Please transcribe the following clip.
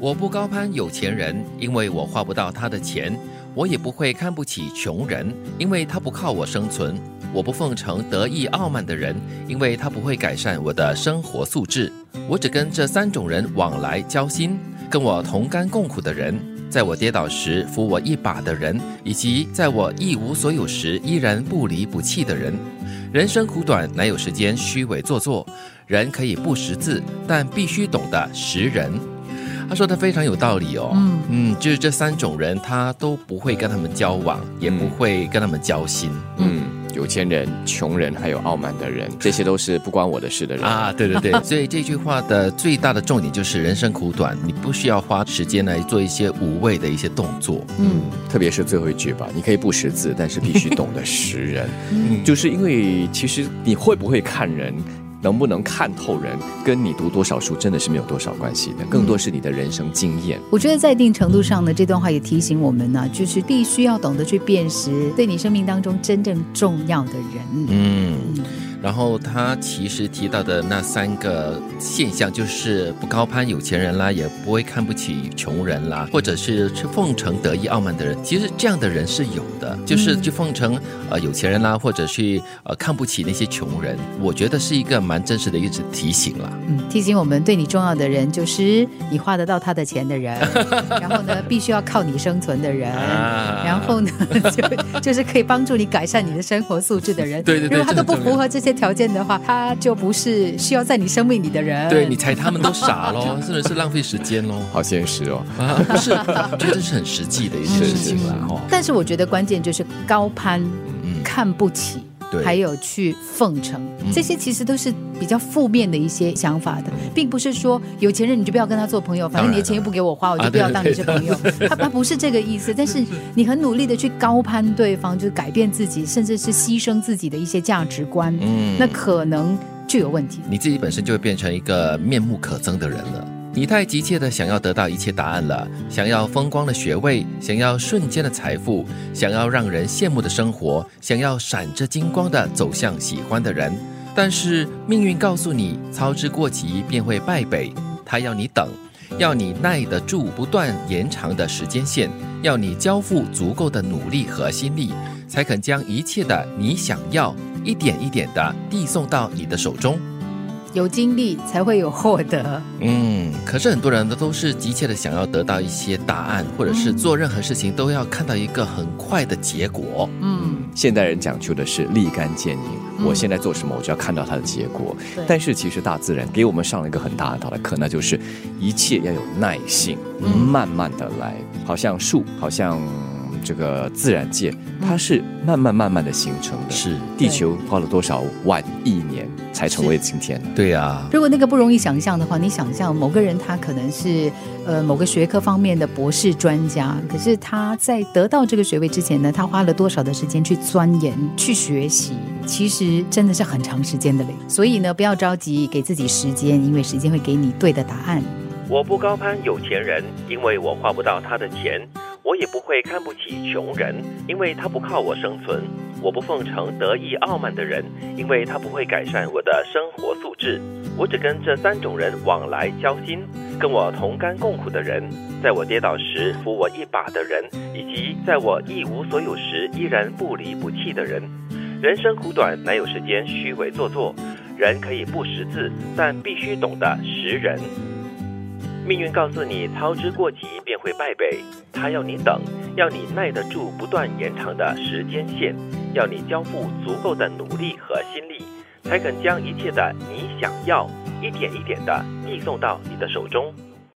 我不高攀有钱人，因为我花不到他的钱；我也不会看不起穷人，因为他不靠我生存；我不奉承得意傲慢的人，因为他不会改善我的生活素质。我只跟这三种人往来交心：跟我同甘共苦的人，在我跌倒时扶我一把的人，以及在我一无所有时依然不离不弃的人。人生苦短，哪有时间虚伪做作？人可以不识字，但必须懂得识人。他说的非常有道理哦。嗯嗯，就是这三种人，他都不会跟他们交往，也不会跟他们交心。嗯，有钱人、穷人，还有傲慢的人，这些都是不关我的事的人啊。对对对，所以这句话的最大的重点就是人生苦短，你不需要花时间来做一些无谓的一些动作。嗯，特别是最后一句吧，你可以不识字，但是必须懂得识人。嗯，就是因为其实你会不会看人？能不能看透人，跟你读多少书真的是没有多少关系的，更多是你的人生经验。我觉得在一定程度上呢，这段话也提醒我们呢，就是必须要懂得去辨识对你生命当中真正重要的人。嗯。然后他其实提到的那三个现象，就是不高攀有钱人啦，也不会看不起穷人啦，或者是去奉承得意傲慢的人。其实这样的人是有的，就是去奉承呃有钱人啦，或者去呃看不起那些穷人。我觉得是一个蛮真实的一直提醒啦。嗯，提醒我们对你重要的人，就是你花得到他的钱的人，然后呢，必须要靠你生存的人，然后呢，就就是可以帮助你改善你的生活素质的人。对对对，如果他都不符合这些。条件的话，他就不是需要在你生命里的人。对你猜他们都傻喽，真的是浪费时间喽，好现实哦。不是，觉得是很实际的一件事情了哈。但是我觉得关键就是高攀，看不起。还有去奉承，这些其实都是比较负面的一些想法的，并不是说有钱人你就不要跟他做朋友，反正你的钱又不给我花，我就不要当你是朋友。他他不是这个意思，但是你很努力的去高攀对方，就是改变自己，甚至是牺牲自己的一些价值观，嗯，那可能就有问题。你自己本身就会变成一个面目可憎的人了。你太急切的想要得到一切答案了，想要风光的学位，想要瞬间的财富，想要让人羡慕的生活，想要闪着金光的走向喜欢的人。但是命运告诉你，操之过急便会败北。他要你等，要你耐得住不断延长的时间线，要你交付足够的努力和心力，才肯将一切的你想要一点一点的递送到你的手中。有经历才会有获得。嗯，可是很多人呢都是急切的想要得到一些答案，或者是做任何事情都要看到一个很快的结果。嗯，现代人讲究的是立竿见影，我现在做什么，我就要看到它的结果。但是其实大自然给我们上了一个很大很大的课，那就是一切要有耐性，慢慢的来，好像树，好像。这个自然界，它是慢慢慢慢的形成的。是地球花了多少万亿年才成为今天？对呀。如果那个不容易想象的话，你想象某个人他可能是呃某个学科方面的博士专家，可是他在得到这个学位之前呢，他花了多少的时间去钻研、去学习？其实真的是很长时间的嘞。所以呢，不要着急，给自己时间，因为时间会给你对的答案。我不高攀有钱人，因为我花不到他的钱。我也不会看不起穷人，因为他不靠我生存；我不奉承得意傲慢的人，因为他不会改善我的生活素质。我只跟这三种人往来交心：跟我同甘共苦的人，在我跌倒时扶我一把的人，以及在我一无所有时依然不离不弃的人。人生苦短，哪有时间虚伪做作？人可以不识字，但必须懂得识人。命运告诉你，操之过急便会败北。他要你等，要你耐得住不断延长的时间线，要你交付足够的努力和心力，才肯将一切的你想要一点一点的递送到你的手中。